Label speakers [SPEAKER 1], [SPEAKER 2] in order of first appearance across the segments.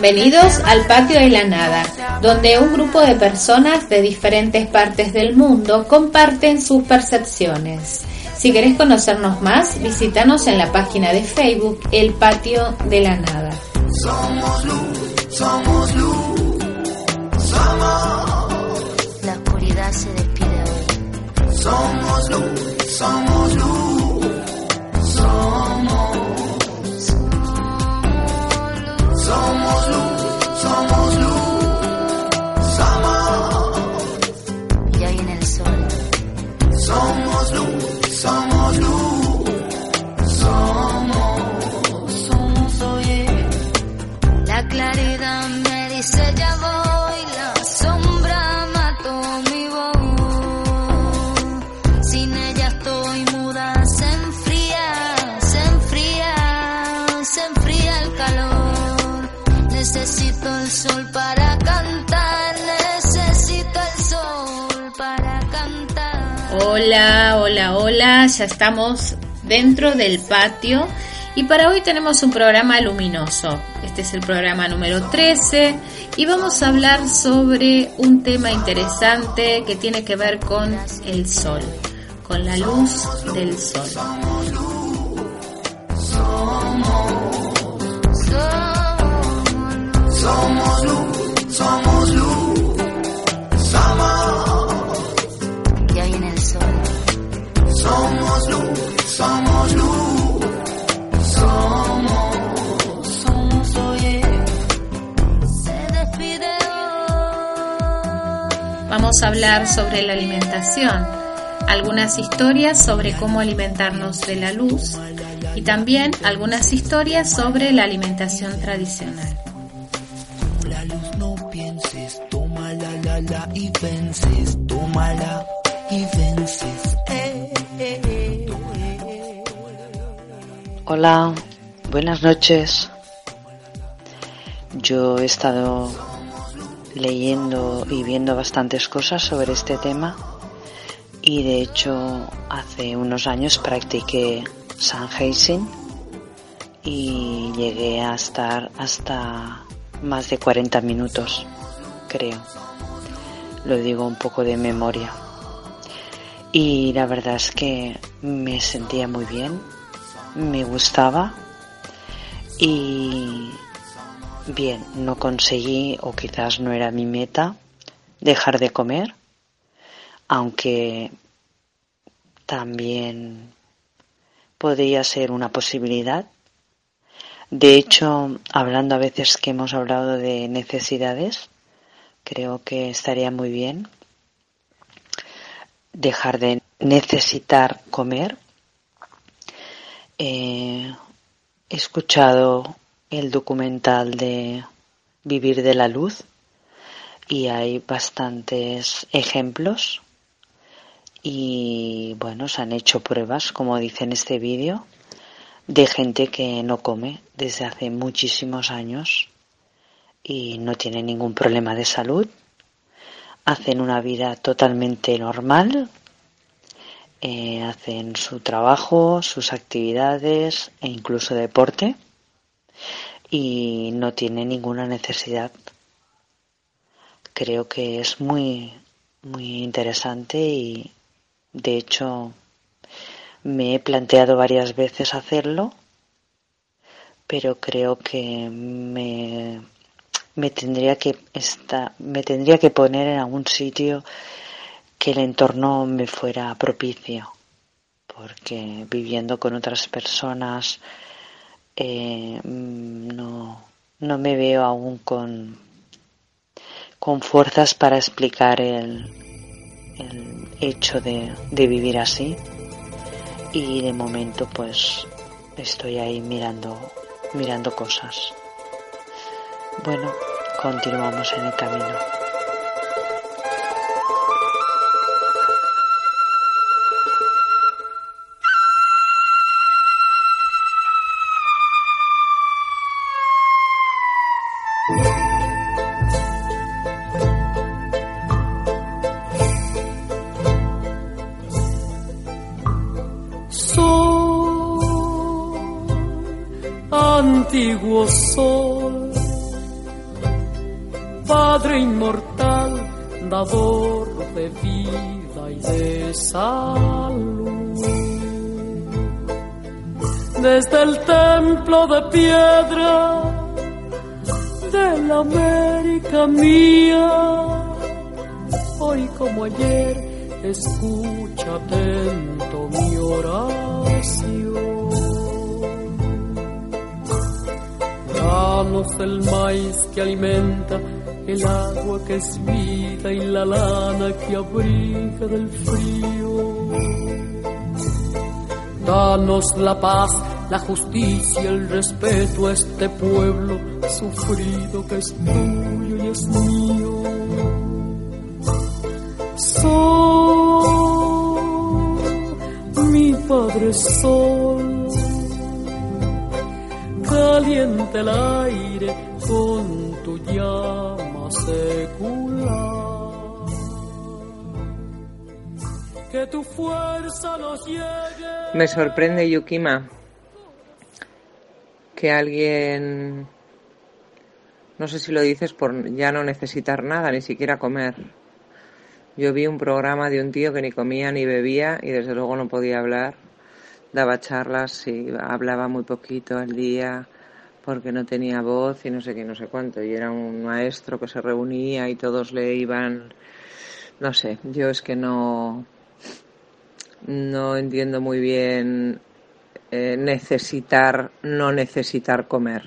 [SPEAKER 1] Bienvenidos al Patio de la Nada, donde un grupo de personas de diferentes partes del mundo comparten sus percepciones. Si querés conocernos más, visítanos en la página de Facebook El Patio de la Nada.
[SPEAKER 2] Somos luz, somos luz, somos.
[SPEAKER 3] La oscuridad se despide hoy.
[SPEAKER 2] Somos luz, somos luz, somos. Somos luz, somos luz, somos.
[SPEAKER 3] Ya viene el sol.
[SPEAKER 2] Somos luz, somos
[SPEAKER 1] Hola, hola, hola, ya estamos dentro del patio y para hoy tenemos un programa luminoso. Este es el programa número 13 y vamos a hablar sobre un tema interesante que tiene que ver con el sol, con la luz del sol.
[SPEAKER 2] Somos luz, somos Somos luz, somos luz, somos. Somos, oye.
[SPEAKER 3] Se despide hoy.
[SPEAKER 1] Vamos a hablar sobre la alimentación, algunas historias sobre cómo alimentarnos de la luz y también algunas historias sobre la alimentación tradicional.
[SPEAKER 2] La luz no pienses, toma la la la y vences, tómala y vences.
[SPEAKER 4] Hola, buenas noches. Yo he estado leyendo y viendo bastantes cosas sobre este tema y de hecho hace unos años practiqué Sannheising y llegué a estar hasta más de 40 minutos, creo. Lo digo un poco de memoria. Y la verdad es que me sentía muy bien, me gustaba y bien, no conseguí o quizás no era mi meta dejar de comer, aunque también podría ser una posibilidad. De hecho, hablando a veces que hemos hablado de necesidades, creo que estaría muy bien dejar de necesitar comer. He escuchado el documental de Vivir de la Luz y hay bastantes ejemplos y bueno, se han hecho pruebas, como dice en este vídeo, de gente que no come desde hace muchísimos años y no tiene ningún problema de salud. Hacen una vida totalmente normal, eh, hacen su trabajo, sus actividades e incluso deporte y no tienen ninguna necesidad. Creo que es muy, muy interesante y de hecho me he planteado varias veces hacerlo, pero creo que me, me tendría que esta- me tendría que poner en algún sitio que el entorno me fuera propicio, porque viviendo con otras personas eh, mm, no, no me veo aún con, con fuerzas para explicar el, el hecho de, de vivir así. Y de momento pues estoy ahí mirando mirando cosas. Bueno continuamos en el camino
[SPEAKER 5] antiguo sol, Padre inmortal, dador de vida y de salud. Desde el templo de piedra de la América mía, hoy como ayer, escucha atento mi oración. Danos el maíz que alimenta, el agua que es vida y la lana que abriga del frío. Danos la paz, la justicia, el respeto a este pueblo sufrido que es tuyo y es mío. Sol, mi Padre Sol, el aire con tu llama secular. Que tu fuerza nos.
[SPEAKER 6] Me sorprende, Yukima, que alguien, no sé si lo dices por ya no necesitar nada, ni siquiera comer. Yo vi un programa de un tío que ni comía ni bebía y desde luego no podía hablar. Daba charlas y hablaba muy poquito al día porque no tenía voz y no sé qué, no sé cuánto. Y era un maestro que se reunía y todos le iban, no sé, yo es que no, no entiendo muy bien eh, necesitar, no necesitar comer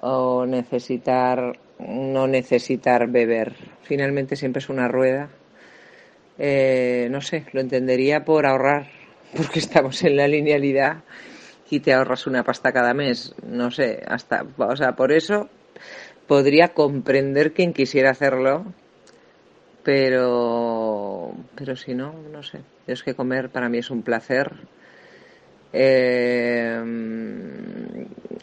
[SPEAKER 6] o necesitar, no necesitar beber. Finalmente siempre es una rueda. Eh, no sé, lo entendería por ahorrar, porque estamos en la linealidad y te ahorras una pasta cada mes. No sé, hasta, o sea, por eso podría comprender quien quisiera hacerlo, pero, pero si no, no sé. Es que comer para mí es un placer. Eh,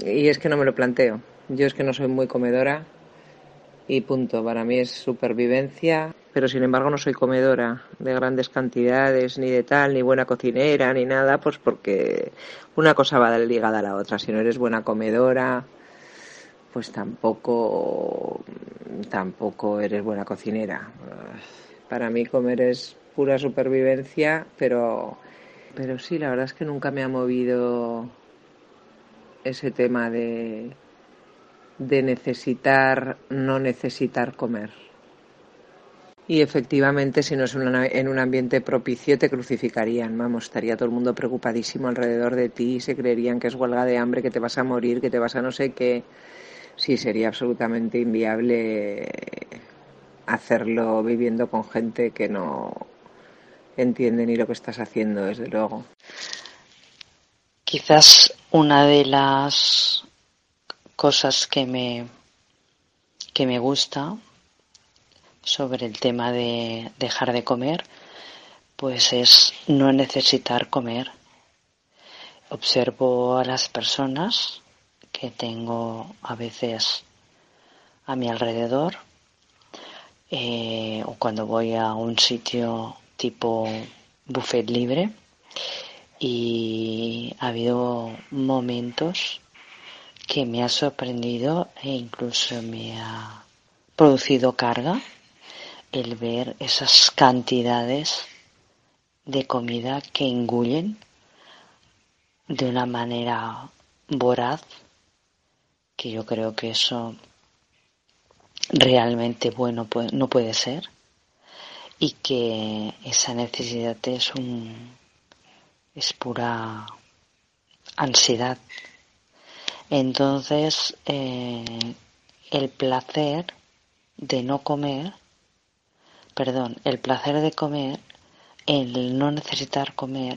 [SPEAKER 6] y es que no me lo planteo. Yo es que no soy muy comedora y punto. Para mí es supervivencia, pero sin embargo no soy comedora de grandes cantidades, ni de tal, ni buena cocinera, ni nada, pues porque una cosa va ligada a la otra. Si no eres buena comedora, pues tampoco, tampoco eres buena cocinera. Para mí comer es pura supervivencia, pero, pero sí, la verdad es que nunca me ha movido ese tema de, de necesitar, no necesitar comer. Y efectivamente, si no es en un ambiente propicio, te crucificarían. Vamos, estaría todo el mundo preocupadísimo alrededor de ti y se creerían que es huelga de hambre, que te vas a morir, que te vas a no sé qué. Sí, sería absolutamente inviable hacerlo viviendo con gente que no entiende ni lo que estás haciendo, desde luego.
[SPEAKER 4] Quizás una de las cosas que me, que me gusta sobre el tema de dejar de comer, pues es no necesitar comer. Observo a las personas que tengo a veces a mi alrededor eh, o cuando voy a un sitio tipo buffet libre y ha habido momentos que me ha sorprendido e incluso me ha producido carga el ver esas cantidades de comida que engullen de una manera voraz que yo creo que eso realmente bueno no puede ser y que esa necesidad es un es pura ansiedad. Entonces eh, el placer de no comer perdón el placer de comer el no necesitar comer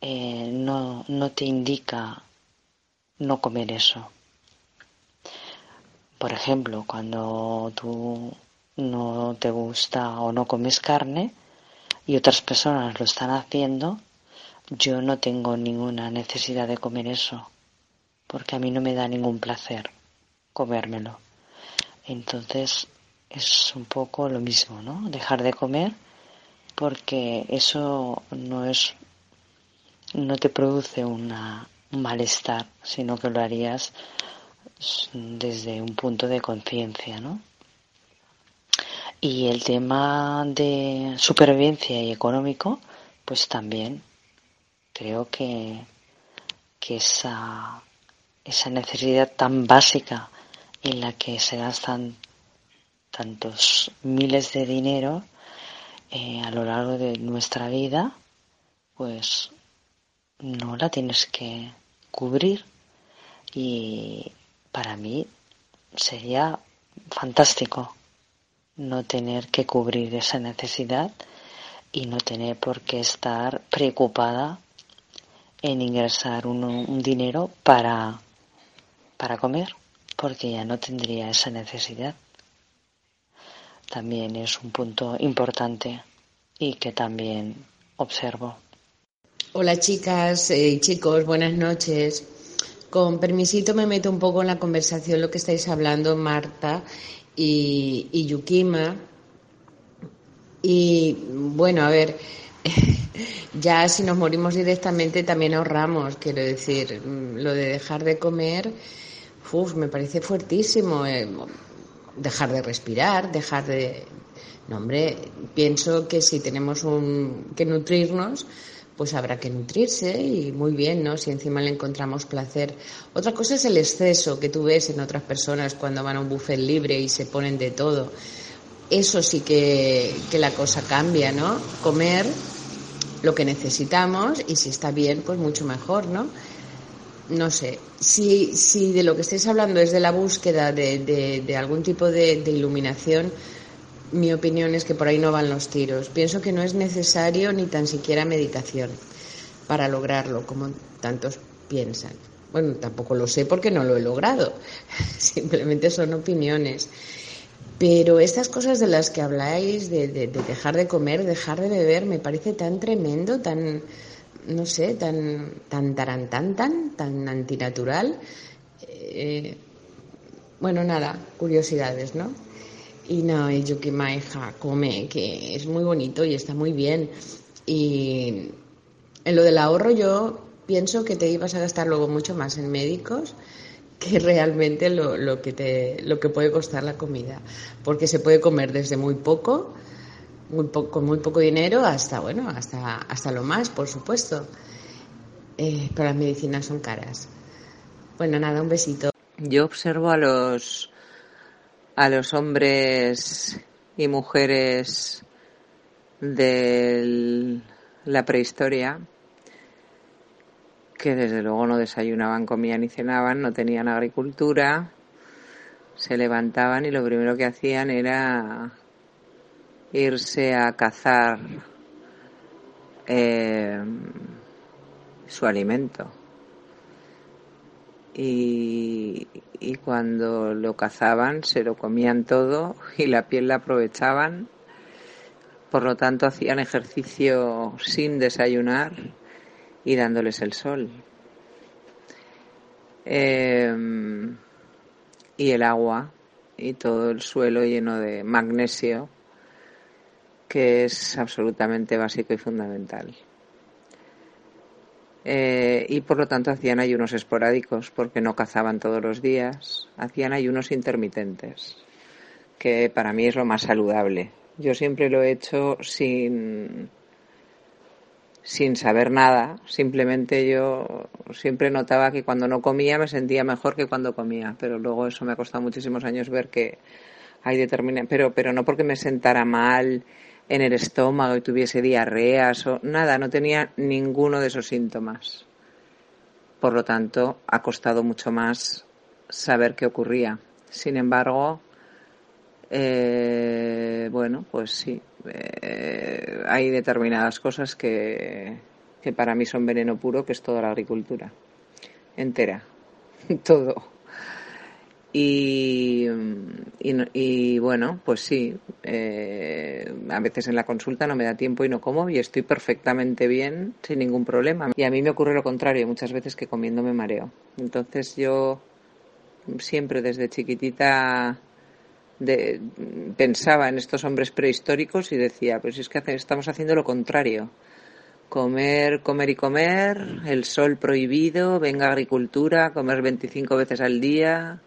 [SPEAKER 4] eh, no no te indica no comer eso por ejemplo, cuando tú no te gusta o no comes carne y otras personas lo están haciendo, yo no tengo ninguna necesidad de comer eso, porque a mí no me da ningún placer comérmelo. Entonces es un poco lo mismo, ¿no? Dejar de comer porque eso no es no te produce una malestar, sino que lo harías desde un punto de conciencia, ¿no? Y el tema de supervivencia y económico, pues también creo que, que esa, esa necesidad tan básica en la que se gastan tantos miles de dinero eh, a lo largo de nuestra vida, pues no la tienes que cubrir y para mí sería fantástico no tener que cubrir esa necesidad y no tener por qué estar preocupada en ingresar un, dinero para, para comer, porque ya no tendría esa necesidad. También es un punto importante y que también observo.
[SPEAKER 7] Hola chicas y chicos, buenas noches. Con permisito me meto un poco en la conversación lo que estáis hablando Marta y, Yukima. Y bueno, a ver, ya si nos morimos directamente también ahorramos, quiero decir, lo de dejar de comer, uf, me parece fuertísimo. Eh, dejar de respirar, dejar de... No, hombre, pienso que si tenemos un... que nutrirnos, pues habrá que nutrirse y muy bien, ¿no? Si encima le encontramos placer. Otra cosa es el exceso que tú ves en otras personas cuando van a un buffet libre y se ponen de todo. Eso sí que, que la cosa cambia, ¿no? Comer lo que necesitamos y si está bien, pues mucho mejor, ¿no? No sé, si, si de lo que estáis hablando es de la búsqueda de, de, algún tipo de iluminación, mi opinión es que por ahí no van los tiros. Pienso que no es necesario ni tan siquiera meditación para lograrlo, como tantos piensan. Bueno, tampoco lo sé porque no lo he logrado. Simplemente son opiniones. Pero estas cosas de las que habláis, de, dejar de comer, dejar de beber, me parece tan tremendo, tan, no sé, tan, tan tan, tan antinatural. Eh, bueno, nada, curiosidades, ¿no? Y no, y Yuki Maija come, que es muy bonito y está muy bien. Y en lo del ahorro yo pienso que te ibas a gastar luego mucho más en médicos que realmente lo, lo que te, lo que puede costar la comida. Porque se puede comer desde muy poco, muy con muy poco dinero, hasta, bueno, hasta, hasta lo más, por supuesto. Eh, pero las medicinas son caras. Bueno, nada, un besito.
[SPEAKER 6] Yo observo a los a los hombres y mujeres de la prehistoria que desde luego no desayunaban, comían ni cenaban, no tenían agricultura, se levantaban y lo primero que hacían era irse a cazar eh, su alimento y, cuando lo cazaban se lo comían todo y la piel la aprovechaban. Por lo tanto, hacían ejercicio sin desayunar y dándoles el sol. Em, y el agua y todo el suelo lleno de magnesio, que es absolutamente básico y fundamental. Eh, y por lo tanto hacían ayunos esporádicos porque no cazaban todos los días, hacían ayunos intermitentes, que para mí es lo más saludable. Yo siempre lo he hecho sin, sin saber nada, simplemente yo siempre notaba que cuando no comía me sentía mejor que cuando comía, pero luego eso me ha costado muchísimos años ver que hay determinación, pero, pero no porque me sentara mal en el estómago y tuviese diarreas o nada, no tenía ninguno de esos síntomas. Por lo tanto, ha costado mucho más saber qué ocurría. Sin embargo, eh, bueno, pues sí, eh, hay determinadas cosas que, que para mí son veneno puro, que es toda la agricultura entera, todo. Y, y, bueno, pues sí, eh, a veces en la consulta no me da tiempo y no como y estoy perfectamente bien sin ningún problema. Y a mí me ocurre lo contrario, muchas veces que comiendo me mareo. Entonces yo siempre desde chiquitita de, pensaba en estos hombres prehistóricos y decía, pues es que estamos haciendo lo contrario. comer, comer y comer, el sol prohibido, venga agricultura, comer 25 veces al día,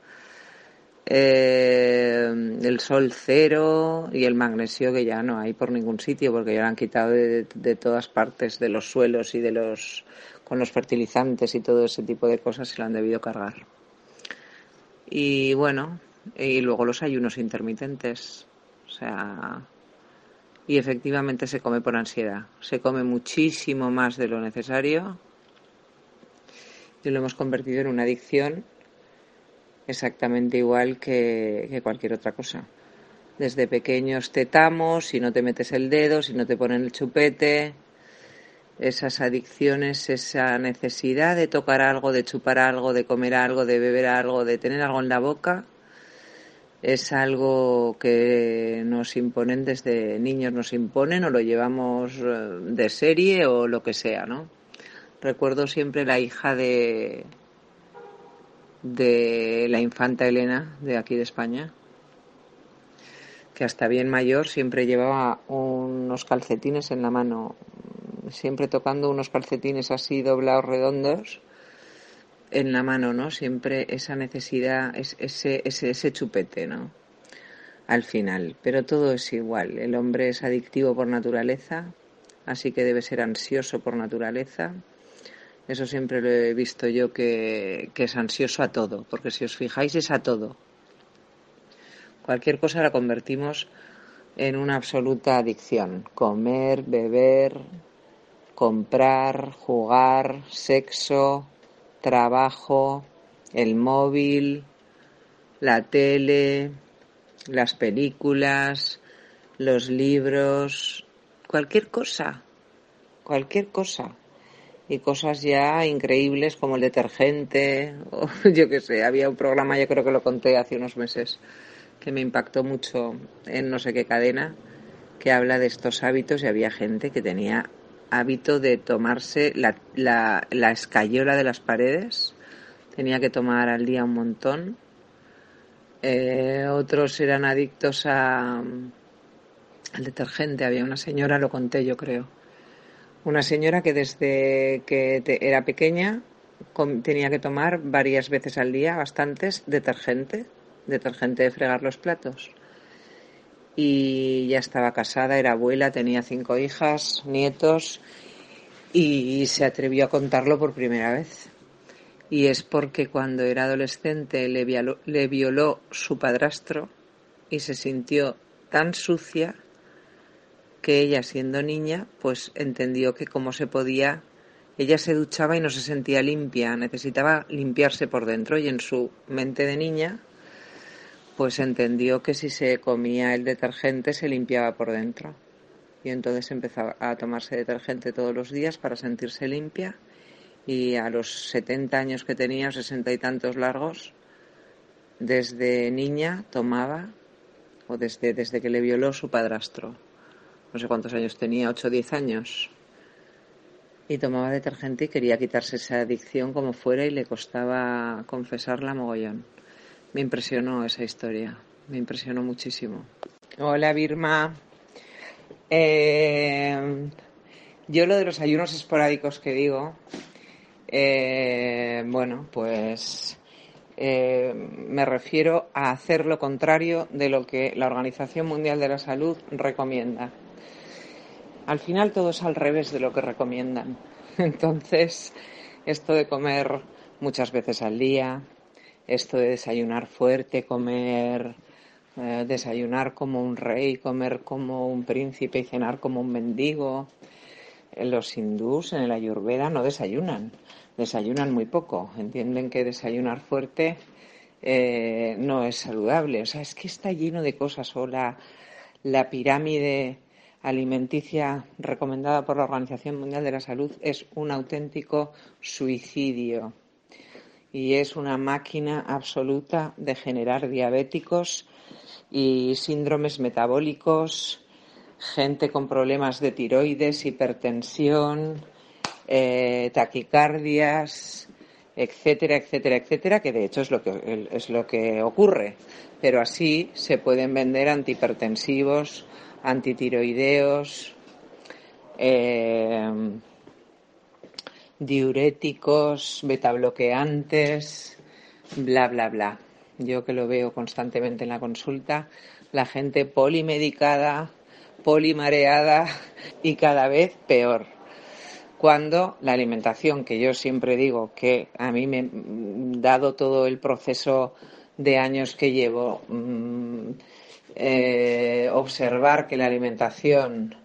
[SPEAKER 6] eh, el sol cero y el magnesio que ya no hay por ningún sitio porque ya lo han quitado de, de todas partes de los suelos y de los con los fertilizantes y todo ese tipo de cosas se lo han debido cargar. Y bueno, y luego los ayunos intermitentes. O sea, y efectivamente se come por ansiedad. Se come muchísimo más de lo necesario y lo hemos convertido en una adicción exactamente igual que, cualquier otra cosa. Desde pequeños tetamos, si no te metes el dedo, si no te ponen el chupete, esas adicciones, esa necesidad de tocar algo, de chupar algo, de comer algo, de beber algo, de tener algo en la boca, es algo que nos imponen desde niños, nos imponen o lo llevamos eh, de serie o lo que sea, ¿no? Recuerdo siempre la hija de, de la infanta Elena de aquí de España, que hasta bien mayor siempre llevaba unos calcetines en la mano, siempre tocando unos calcetines así doblados redondos en la mano, ¿no? Siempre esa necesidad, ese, ese, ese chupete, ¿no? Al final. Pero todo es igual. El hombre es adictivo por naturaleza, así que debe ser ansioso por naturaleza. Eso siempre lo he visto yo que, es ansioso a todo, porque si os fijáis es a todo. Cualquier cosa la convertimos en una absoluta adicción. Comer, beber, comprar, jugar, sexo, trabajo, el móvil, la tele, las películas, los libros, cualquier cosa, cualquier cosa. Y cosas ya increíbles como el detergente, o yo qué sé, había un programa, yo creo que lo conté hace unos meses, que me impactó mucho en no sé qué cadena, que habla de estos hábitos y había gente que tenía hábito de tomarse la, la, la escayola de las paredes. Tenía que tomar al día un montón. Eh, otros eran adictos a, al detergente. Había una señora, lo conté yo creo. Una señora que desde que era pequeña tenía que tomar varias veces al día, bastantes, detergente, detergente de fregar los platos y ya estaba casada, era abuela, tenía cinco hijas, nietos y se atrevió a contarlo por primera vez. Y es porque cuando era adolescente le violó, le violó su padrastro y se sintió tan sucia que ella siendo niña pues entendió que como se podía ella se duchaba y no se sentía limpia, necesitaba limpiarse por dentro y en su mente de niña pues entendió que si se comía el detergente se limpiaba por dentro. Y entonces empezó a tomarse detergente todos los días para sentirse limpia. Y a los 70 años que tenía, sesenta y tantos largos, desde niña tomaba, o desde, desde que le violó su padrastro, no sé cuántos años tenía, 8 o 10 años, y tomaba detergente y quería quitarse esa adicción como fuera y le costaba confesarla mogollón. Me impresionó esa historia, me impresionó muchísimo. Hola, Birma. Eh, yo lo de los ayunos esporádicos que digo, eh, bueno, pues eh, me refiero a hacer lo contrario de lo que la Organización Mundial de la Salud recomienda. Al final todo es al revés de lo que recomiendan. Entonces, esto de comer muchas veces al día, esto de desayunar fuerte, comer, eh, desayunar como un rey, comer como un príncipe y cenar como un mendigo. Los hindús en el ayurveda no desayunan, desayunan muy poco. Entienden que desayunar fuerte eh, no es saludable. O sea, es que está lleno de cosas. O la, la pirámide alimenticia recomendada por la Organización Mundial de la Salud es un auténtico suicidio y es una máquina absoluta de generar diabéticos y síndromes metabólicos, gente con problemas de tiroides, hipertensión, eh, taquicardias, etcétera, etcétera, etcétera, que de hecho es lo que es lo que ocurre. Pero así se pueden vender antihipertensivos, antitiroideos, eh, diuréticos, betabloqueantes, bla, bla, bla. Yo que lo veo constantemente en la consulta, la gente polimedicada, polimareada y cada vez peor. Cuando la alimentación, que yo siempre digo que a mí me, dado todo el proceso de años que llevo, mm, eh, observar que la alimentación,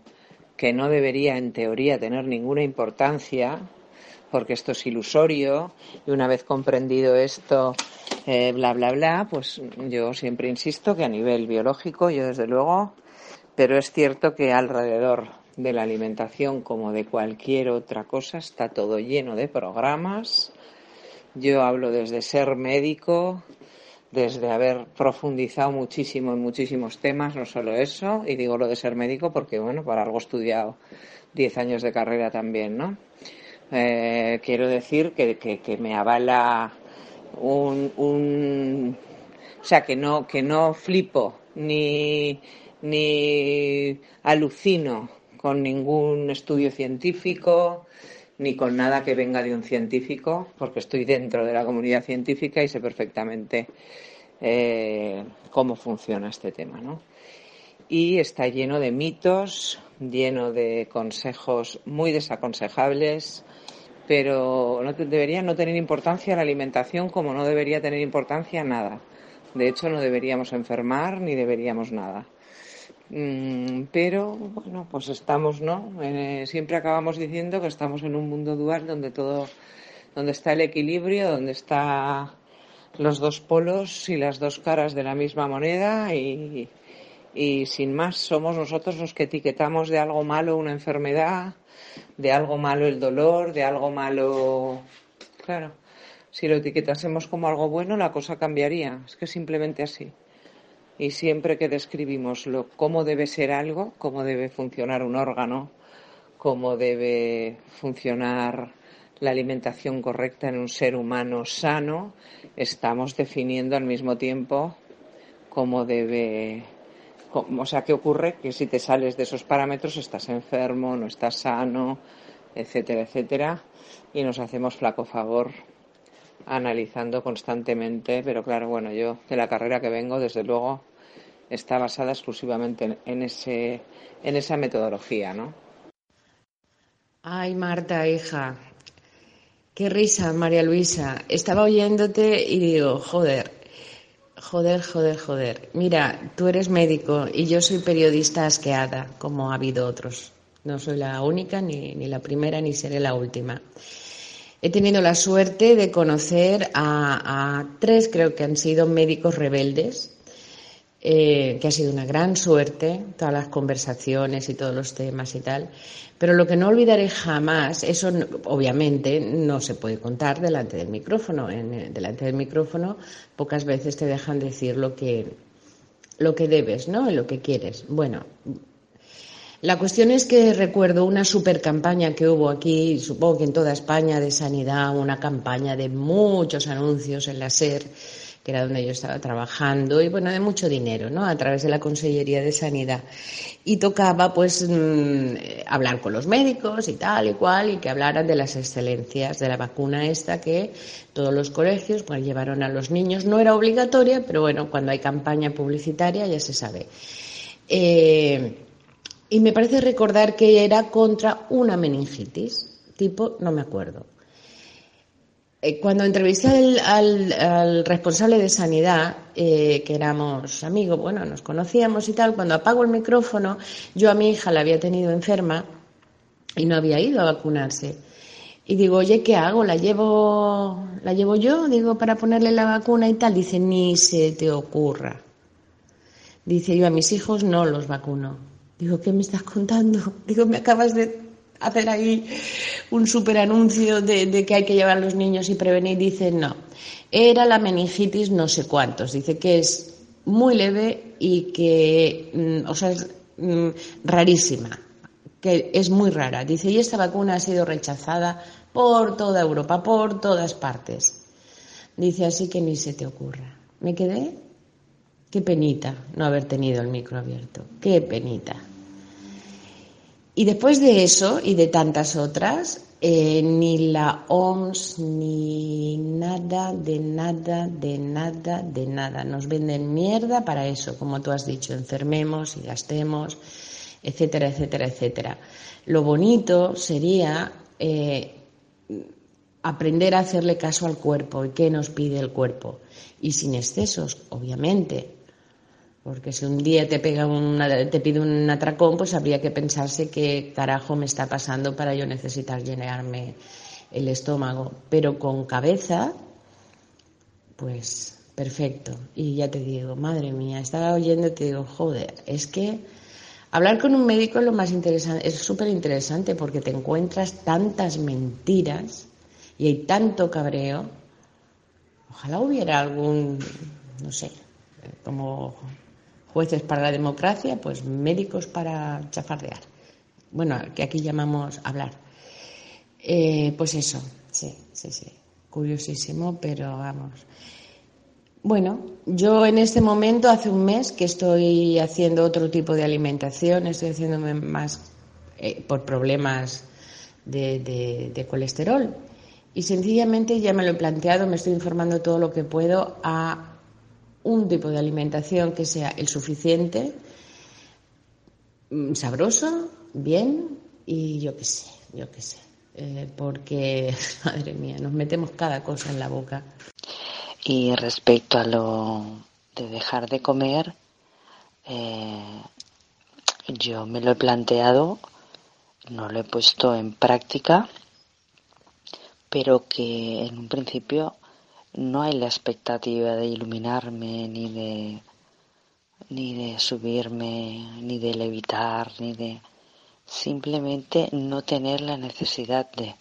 [SPEAKER 6] que no debería en teoría tener ninguna importancia, porque esto es ilusorio, y una vez comprendido esto, eh, bla, bla, bla, pues yo siempre insisto que a nivel biológico, yo desde luego, pero es cierto que alrededor de la alimentación, como de cualquier otra cosa, está todo lleno de programas. Yo hablo desde ser médico, desde haber profundizado muchísimo en muchísimos temas, no solo eso, y digo lo de ser médico porque, bueno, para algo he estudiado 10 años de carrera también, ¿no? Eh, quiero decir que, que, me avala un, un, o sea, que no, que no flipo ni, ni alucino con ningún estudio científico, ni con nada que venga de un científico, porque estoy dentro de la comunidad científica y sé perfectamente eh, cómo funciona este tema, ¿no? Y está lleno de mitos, lleno de consejos muy desaconsejables, pero debería no tener importancia la alimentación como no debería tener importancia nada. De hecho, no deberíamos enfermar ni deberíamos nada. Mm, pero bueno, pues estamos, ¿no? Eh, siempre acabamos diciendo que estamos en un mundo dual donde todo, donde está el equilibrio, donde está los dos polos y las dos caras de la misma moneda y, y sin más somos nosotros los que etiquetamos de algo malo una enfermedad, de algo malo el dolor, de algo malo, claro. Si lo etiquetásemos como algo bueno, la cosa cambiaría. Es que simplemente así y siempre que describimos lo, cómo debe ser algo, cómo debe funcionar un órgano, cómo debe funcionar la alimentación correcta en un ser humano sano, estamos definiendo al mismo tiempo cómo debe, o sea, qué ocurre que si te sales de esos parámetros estás enfermo, no estás sano, etcétera, etcétera, y nos hacemos flaco favor analizando constantemente, pero claro, bueno, yo de la carrera que vengo, desde luego, está basada exclusivamente en, ese, en esa metodología, ¿no?
[SPEAKER 7] Ay, Marta, hija, qué risa, María Luisa. Estaba oyéndote y digo, joder, joder, joder, joder. Mira, tú eres médico y yo soy periodista asqueada, como ha habido otros. No soy la única, ni, ni la primera, ni seré la última. He tenido la suerte de conocer a, a tres, creo que han sido médicos rebeldes, eh, que ha sido una gran suerte, todas las conversaciones y todos los temas y tal. Pero lo que no olvidaré jamás, eso obviamente no se puede contar delante del micrófono. En, eh, delante del micrófono pocas veces te dejan decir lo que, lo que debes, ¿no? Lo que quieres. Bueno, la cuestión es que recuerdo una super campaña que hubo aquí, supongo que en toda España, de sanidad, una campaña de muchos anuncios en la SER que era donde yo estaba trabajando, y bueno, de mucho dinero, ¿no? A través de la Consellería de Sanidad. Y tocaba, pues, mm, hablar con los médicos y tal y cual, y que hablaran de las excelencias de la vacuna esta que todos los colegios, pues, llevaron a los niños. No era obligatoria, pero bueno, cuando hay campaña publicitaria ya se sabe. Eh, y me parece recordar que era contra una meningitis, tipo, no me acuerdo. Eh, cuando entrevisté al, responsable de sanidad, eh, que éramos amigos, bueno, nos conocíamos y tal, cuando apago el micrófono, yo a mi hija la había tenido enferma y no había ido a vacunarse. Y digo, oye, ¿qué hago? ¿La llevo, la llevo yo? Digo, para ponerle la vacuna y tal. Dice, ni se te ocurra. Dice, yo a mis hijos no los vacuno. Digo, ¿qué me estás contando? Digo, me acabas de hacer ahí un super anuncio de, que hay que llevar a los niños y prevenir. Dice, no, era la meningitis no sé cuántos. Dice que es muy leve y que, mm, o sea, es mm, rarísima, que es muy rara. Dice, y esta vacuna ha sido rechazada por toda Europa, por todas partes. Dice, así que ni se te ocurra. Me quedé, qué penita no haber tenido el micro abierto, qué penita. Y después de eso y de tantas otras, eh, ni la OMS, ni nada, de nada, de nada, de nada. Nos venden mierda para eso, como tú has dicho, enfermemos y gastemos, etcétera, etcétera, etcétera. Lo bonito sería eh, aprender a hacerle caso al cuerpo y qué nos pide el cuerpo. Y sin excesos, obviamente. Porque si un día te pega te pide un atracón, pues habría que pensarse qué carajo me está pasando para yo necesitar llenarme el estómago. Pero con cabeza, pues perfecto. Y ya te digo, madre mía, estaba oyendo y te digo, joder, es que hablar con un médico es lo más interesante, es súper interesante porque te encuentras tantas mentiras y hay tanto cabreo. Ojalá hubiera algún, no sé, como jueces para la democracia, pues médicos para chafardear. Bueno, que aquí llamamos hablar. Eh, pues eso, sí, sí, sí. Curiosísimo, pero vamos. Bueno, yo en este momento, hace un mes que estoy haciendo otro tipo de alimentación, estoy haciéndome más eh, por problemas de, de colesterol. Y sencillamente ya me lo he planteado, me estoy informando todo lo que puedo a un tipo de alimentación que sea el suficiente, mm, sabroso, bien y yo qué sé, yo qué sé. Eh, porque, madre mía, nos metemos cada cosa en la boca.
[SPEAKER 4] Y respecto a lo de dejar de comer, eh, yo me lo he planteado, no lo he puesto en práctica, pero que en un principio no hay la expectativa de iluminarme ni de ni de subirme ni de levitar ni de simplemente no tener la necesidad de.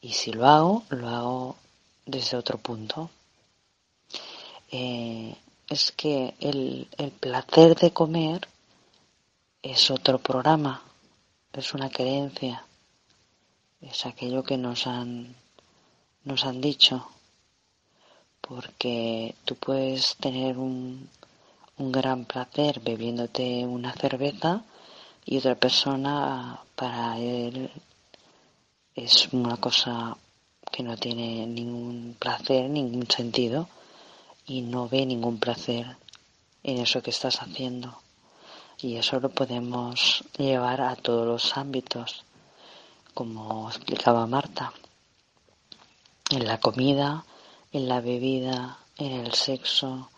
[SPEAKER 4] Y si lo hago lo hago desde otro punto. Eh, es que el, el placer de comer es otro programa es una creencia es aquello que nos han nos han dicho porque tú puedes tener un, un gran placer bebiéndote una cerveza y otra persona para él es una cosa que no tiene ningún placer, ningún sentido y no ve ningún placer en eso que estás haciendo. Y eso lo podemos llevar a todos los ámbitos, como explicaba Marta, en la comida, en la bebida, en el sexo,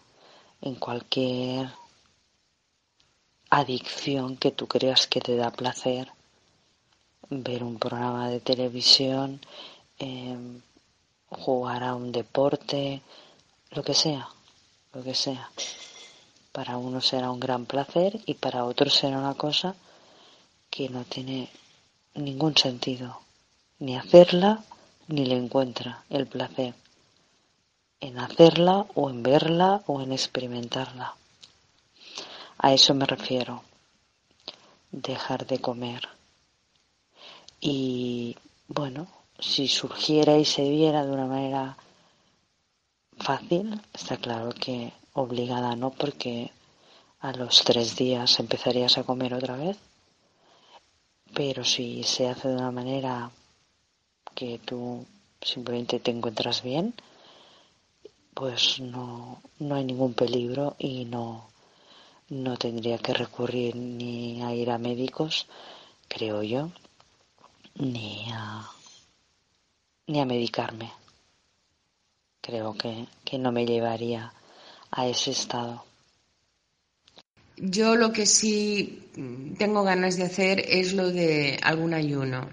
[SPEAKER 4] en cualquier adicción que tú creas que te da placer, ver un programa de televisión, em, jugar a un deporte, lo que sea, lo que sea. Para uno será un gran placer y para otro será una cosa que no tiene ningún sentido, ni hacerla ni le encuentra el placer en hacerla o en verla o en experimentarla. A eso me refiero, dejar de comer. Y bueno, si surgiera y se viera de una manera fácil, está claro que obligada no, porque a los tres días empezarías a comer otra vez. Pero si se hace de una manera que tú simplemente te encuentras bien, pues no, no hay ningún peligro y no, no tendría que recurrir ni a ir a médicos, creo yo, ni a, ni a medicarme. Creo que, que no me llevaría a ese estado.
[SPEAKER 7] Yo lo que sí tengo ganas de hacer es lo de algún ayuno,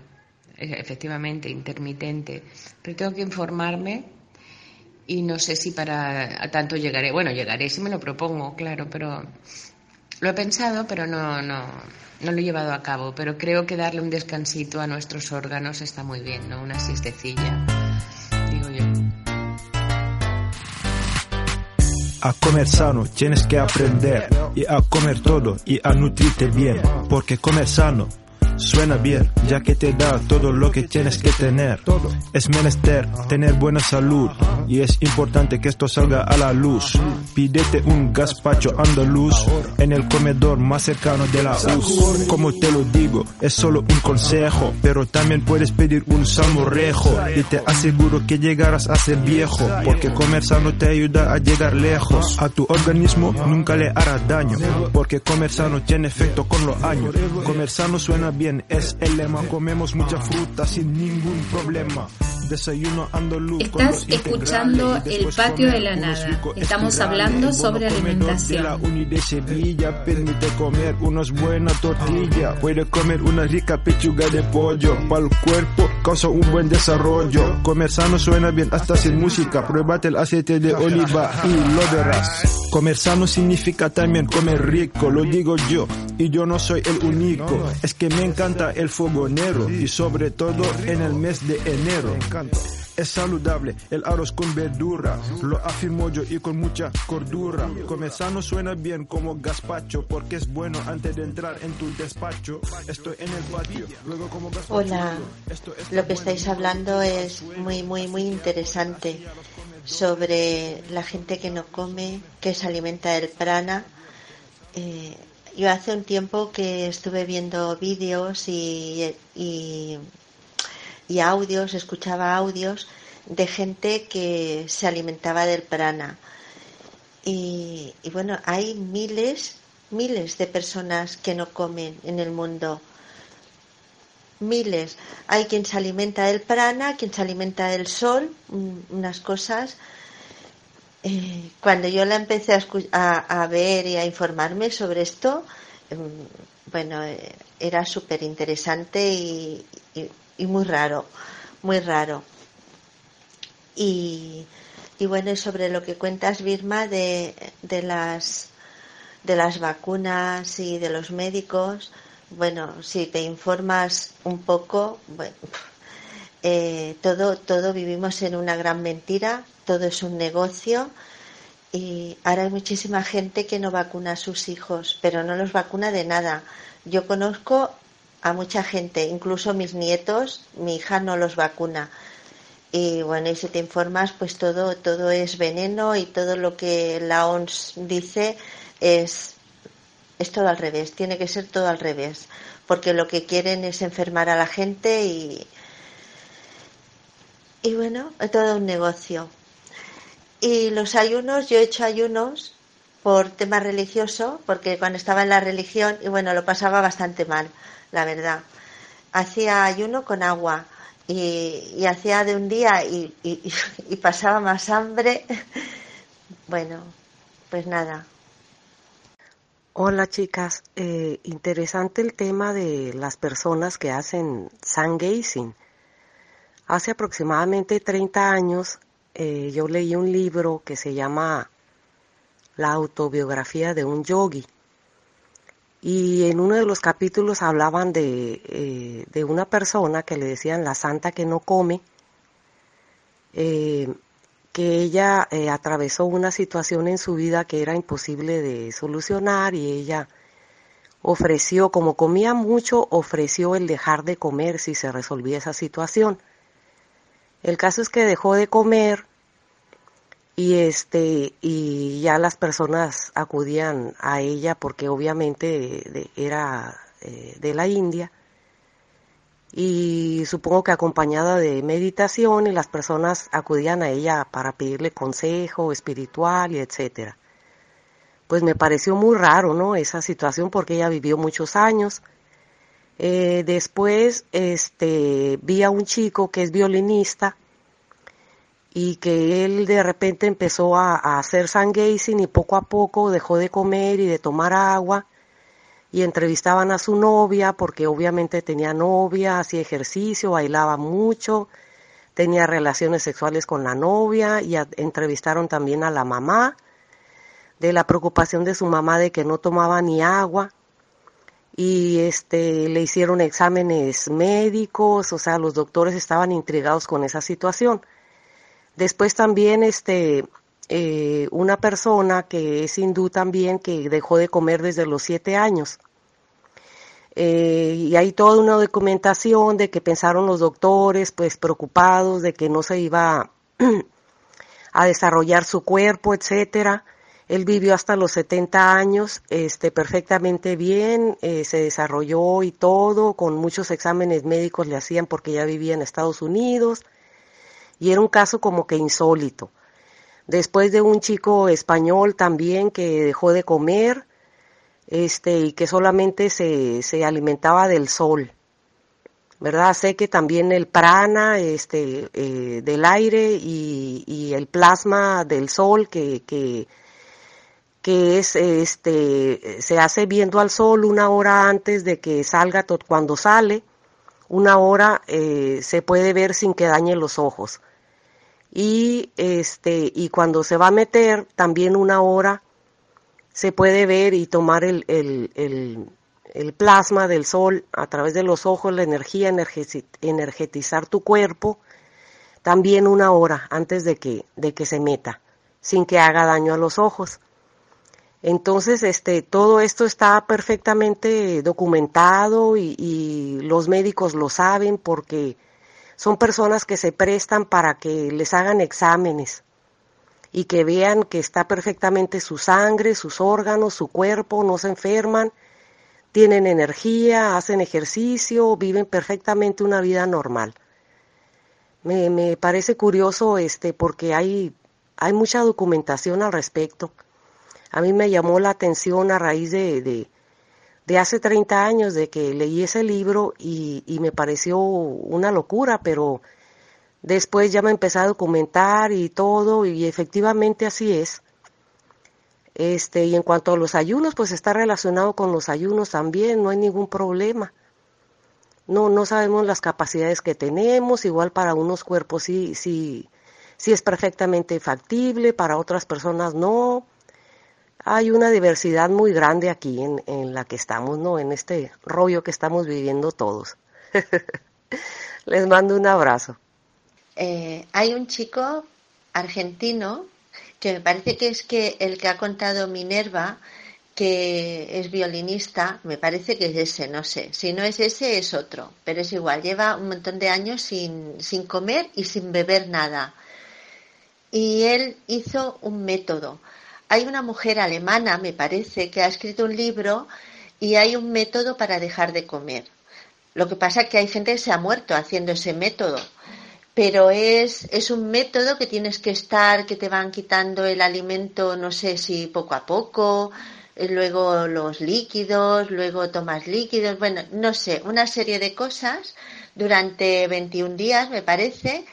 [SPEAKER 7] efectivamente, intermitente, pero tengo que informarme y no sé si para a tanto llegaré. Bueno, llegaré si me lo propongo, claro, pero lo he pensado, pero no, no, no lo he llevado a cabo. Pero creo que darle un descansito a nuestros órganos está muy bien, ¿no? Una siestecilla, digo yo.
[SPEAKER 8] A comer sano tienes que aprender y a comer todo y a nutrirte bien, porque comer sano suena bien, ya que te da todo lo que tienes que tener. Es menester tener buena salud y es importante que esto salga a la luz. Pídete un gazpacho andaluz en el comedor más cercano de la US. Como te lo digo, es solo un consejo, pero también puedes pedir un salmorejo y te aseguro que llegarás a ser viejo, porque comer sano te ayuda a llegar lejos. A tu organismo nunca le hará daño, porque comer sano tiene efecto con los años. Comer sano suena bien, es el lema. Comemos mucha fruta sin ningún problema. Desayuno andaluz.
[SPEAKER 1] Estás escuchando El Patio de la Nada. Estamos hablando sobre alimentación.
[SPEAKER 8] La Uni de Sevilla permite comer unas buenas tortillas. Puede comer una rica pechuga de pollo. Para el cuerpo causa un buen desarrollo. Comer sano suena bien hasta sin música. Pruébate el aceite de oliva y lo verás. Comer sano significa también comer rico, lo digo yo. Y yo no soy el único. Es que me encanta el fogonero y sobre todo en el mes de enero. Es saludable el arroz con verdura, lo afirmo yo y con mucha cordura. Comer sano suena bien como gazpacho porque es bueno antes de entrar en tu despacho. Estoy en el patio, luego como gazpacho.
[SPEAKER 9] Hola, lo que estáis hablando es muy, muy, muy interesante sobre la gente que no come, que se alimenta del prana. Eh, yo hace un tiempo que estuve viendo vídeos y, y, y, audios, escuchaba audios de gente que se alimentaba del prana. Y, bueno, hay miles, miles de personas que no comen en el mundo miles. Hay quien se alimenta del prana, quien se alimenta del sol, unas cosas. Eh, cuando yo la empecé a, a, ver y a informarme sobre esto, em, bueno, eh, era súper interesante y, muy raro, muy raro. Y, y bueno, sobre lo que cuentas, Birma, de, de, las, de las vacunas y de los médicos, bueno, si te informas un poco, eh, todo, todo vivimos en una gran mentira, todo es un negocio y ahora hay muchísima gente que no vacuna a sus hijos, pero no los vacuna de nada. Yo conozco a mucha gente, incluso mis nietos, mi hija no los vacuna. Y bueno, y si te informas, pues todo, todo es veneno y todo lo que la ONS dice es es todo al revés, tiene que ser todo al revés, porque lo que quieren es enfermar a la gente y, y bueno, es todo un negocio. Y los ayunos, yo he hecho ayunos por tema religioso, porque cuando estaba en la religión, y bueno, lo pasaba bastante mal, la verdad. Hacía ayuno con agua y, hacía de un día y, y, y pasaba más hambre. Bueno, pues nada,
[SPEAKER 10] Hola chicas, eh, interesante el tema de las personas que hacen sun gazing. Hace aproximadamente 30 años eh, yo leí un libro que se llama La autobiografía de un yogi. Y en uno de los capítulos hablaban de, eh, de una persona que le decían la santa que no come, que ella eh, atravesó una situación en su vida que era imposible de solucionar y ella ofreció, como comía mucho, ofreció el dejar de comer si se resolvía esa situación. El caso es que dejó de comer y este y ya las personas acudían a ella porque obviamente era eh, de la India y supongo que acompañada de meditación y las personas acudían a ella para pedirle consejo espiritual y etcétera. Pues me pareció muy raro, ¿no? Esa situación porque ella vivió muchos años. Eh, después, este, vi a un chico que es violinista y que él de repente empezó a, hacer sun gazing y poco a poco dejó de comer y de tomar agua y entrevistaban a su novia porque obviamente tenía novia, hacía ejercicio, bailaba mucho, tenía relaciones sexuales con la novia y entrevistaron también a la mamá de la preocupación de su mamá de que no tomaba ni agua y este le hicieron exámenes médicos, o sea, los doctores estaban intrigados con esa situación. Después también este eh, una persona que es hindú también, que dejó de comer desde los siete años. eh, y hay toda una documentación de que pensaron los doctores, pues preocupados de que no se iba a desarrollar su cuerpo, etcétera. Él vivió hasta los 70 años, este, perfectamente bien, eh, se desarrolló y todo, con muchos exámenes médicos le hacían porque ya vivía en Estados Unidos, y era un caso como que insólito. Después de un chico español también que dejó de comer, este, y que solamente se, se alimentaba del sol. ¿Verdad? Sé que también el prana, este, eh, del aire y, y, el plasma del sol que, que, que es, este, se hace viendo al sol una hora antes de que salga, cuando sale, una hora eh, se puede ver sin que dañe los ojos. Y, este, y cuando se va a meter, también una hora se puede ver y tomar el, el, el, plasma del sol a través de los ojos, la energía, energetizar tu cuerpo, también una hora antes de que, de que se meta, sin que haga daño a los ojos. Entonces, este, todo esto está perfectamente documentado y, los médicos lo saben porque son personas que se prestan para que les hagan exámenes y que vean que está perfectamente su sangre, sus órganos, su cuerpo, no se enferman, tienen energía, hacen ejercicio, viven perfectamente una vida normal. Me, me parece curioso este porque hay, hay mucha documentación al respecto. A mí me llamó la atención a raíz de, de, hace 30 años de que leí ese libro y, y me pareció una locura, pero Después ya me empecé a documentar y todo, y efectivamente así es. Este, y en cuanto a los ayunos, pues está relacionado con los ayunos también, no hay ningún problema. No, no sabemos las capacidades que tenemos, igual para unos cuerpos sí, sí, sí es perfectamente factible, para otras personas no. Hay una diversidad muy grande aquí en, en la que estamos, ¿no? En este rollo que estamos viviendo todos. Les mando un abrazo.
[SPEAKER 9] Eh, hay un chico argentino que me parece que es que el que ha contado Minerva, que es violinista, me parece que es ese, no sé. Si no es ese, es otro, pero es igual, lleva un montón de años sin, sin comer y sin beber nada. Y él hizo un método. Hay una mujer alemana, me parece, que ha escrito un libro y hay un método para dejar de comer. Lo que pasa es que hay gente que se ha muerto haciendo ese método pero es, es un método que tienes que estar, que te van quitando el alimento, no sé si poco a poco, eh, luego los líquidos, luego tomas líquidos, bueno, no sé, una serie de cosas durante 21 días, me parece,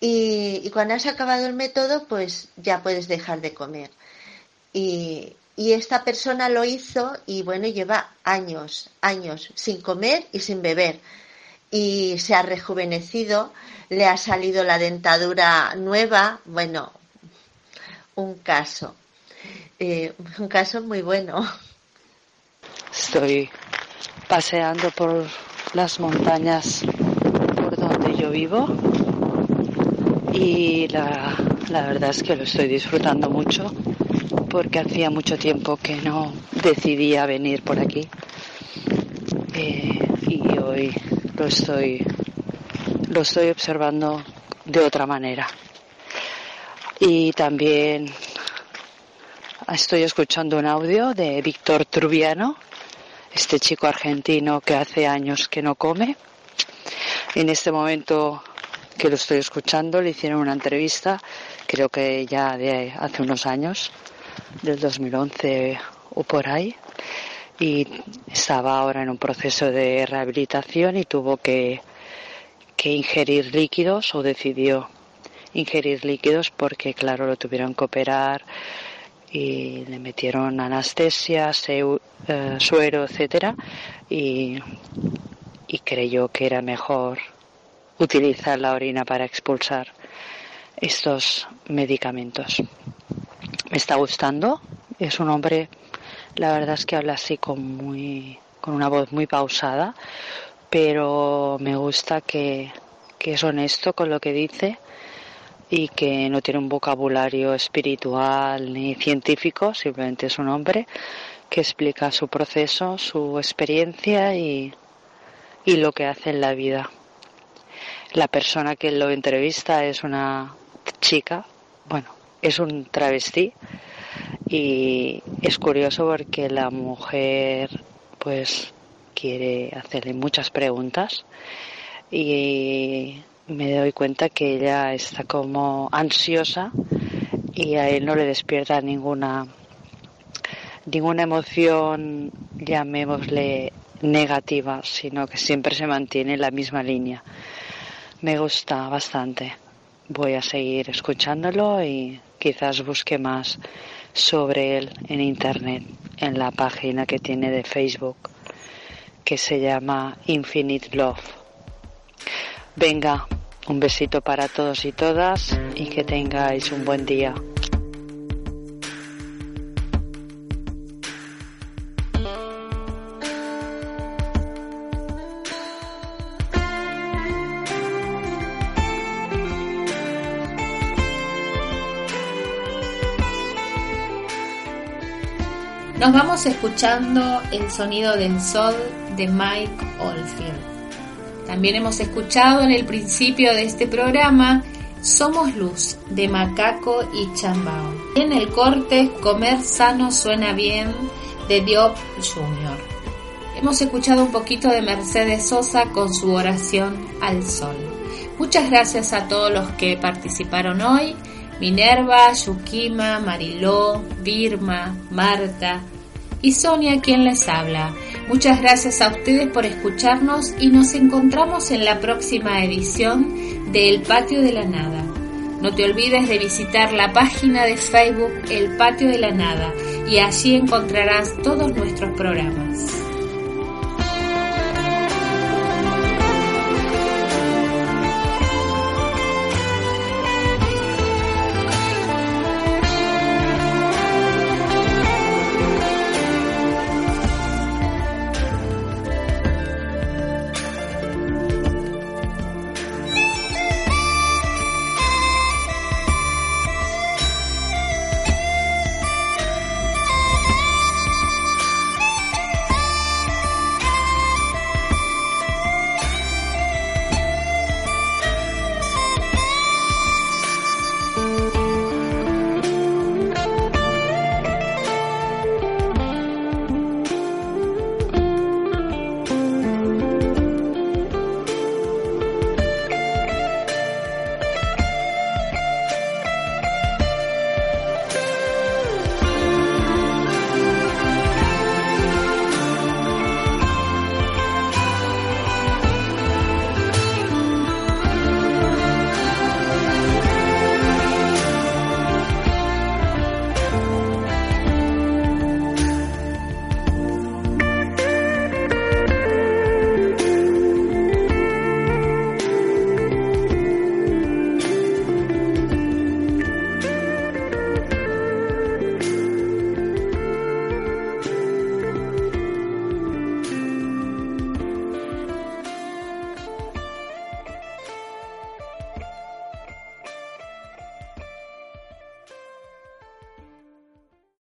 [SPEAKER 9] y, y cuando has acabado el método, pues ya puedes dejar de comer. Y, esta persona lo hizo y bueno, lleva años, años sin comer y sin beber y se ha rejuvenecido, le ha salido la dentadura nueva, bueno, un caso, eh, un caso muy bueno.
[SPEAKER 4] Estoy paseando por las montañas por donde yo vivo y la verdad es que lo estoy disfrutando mucho porque hacía mucho tiempo que no decidía venir por aquí eh, y hoy lo estoy, lo estoy observando de otra manera. Y también estoy escuchando un audio de Víctor Trubiano, este chico argentino que hace años que no come. En este momento que lo estoy escuchando le hicieron una entrevista, creo que ya de hace unos años, del 2011 o por ahí, y estaba ahora en un proceso de rehabilitación y tuvo que, que ingerir líquidos o decidió ingerir líquidos porque claro lo tuvieron que operar y le metieron anestesia, eh, suero, etcétera y, y creyó que era mejor utilizar la orina para expulsar estos medicamentos. Me está gustando, es un hombre la verdad es que habla así con muy, con una voz muy pausada, pero me gusta que, que es honesto con lo que dice y que no tiene un vocabulario espiritual ni científico, simplemente es un hombre, que explica su proceso, su experiencia y, y lo que hace en la vida. La persona que lo entrevista es una chica, bueno, es un travesti y es curioso porque la mujer pues quiere hacerle muchas preguntas. Y me doy cuenta que ella está como ansiosa y a él no le despierta ninguna ninguna emoción llamémosle negativa sino que siempre se mantiene en la misma línea. Me gusta bastante. Voy a seguir escuchándolo y quizás busque más sobre él en internet en la página que tiene de Facebook que se llama Infinite Love. Venga, un besito para todos y todas y que tengáis un buen día.
[SPEAKER 1] Nos vamos escuchando el sonido del sol de Mike Oldfield. También hemos escuchado en el principio de este programa Somos Luz de Macaco y Chambao. En el corte Comer sano suena bien de Diop Jr. Hemos escuchado un poquito de Mercedes Sosa con su oración al sol. Muchas gracias a todos los que participaron hoy. Minerva, Yukima, Mariló, Birma, Marta y Sonia quien les habla. Muchas gracias a ustedes por escucharnos y nos encontramos en la próxima edición de El Patio de la Nada. No te olvides de visitar la página de Facebook El Patio de la Nada y allí encontrarás todos nuestros programas.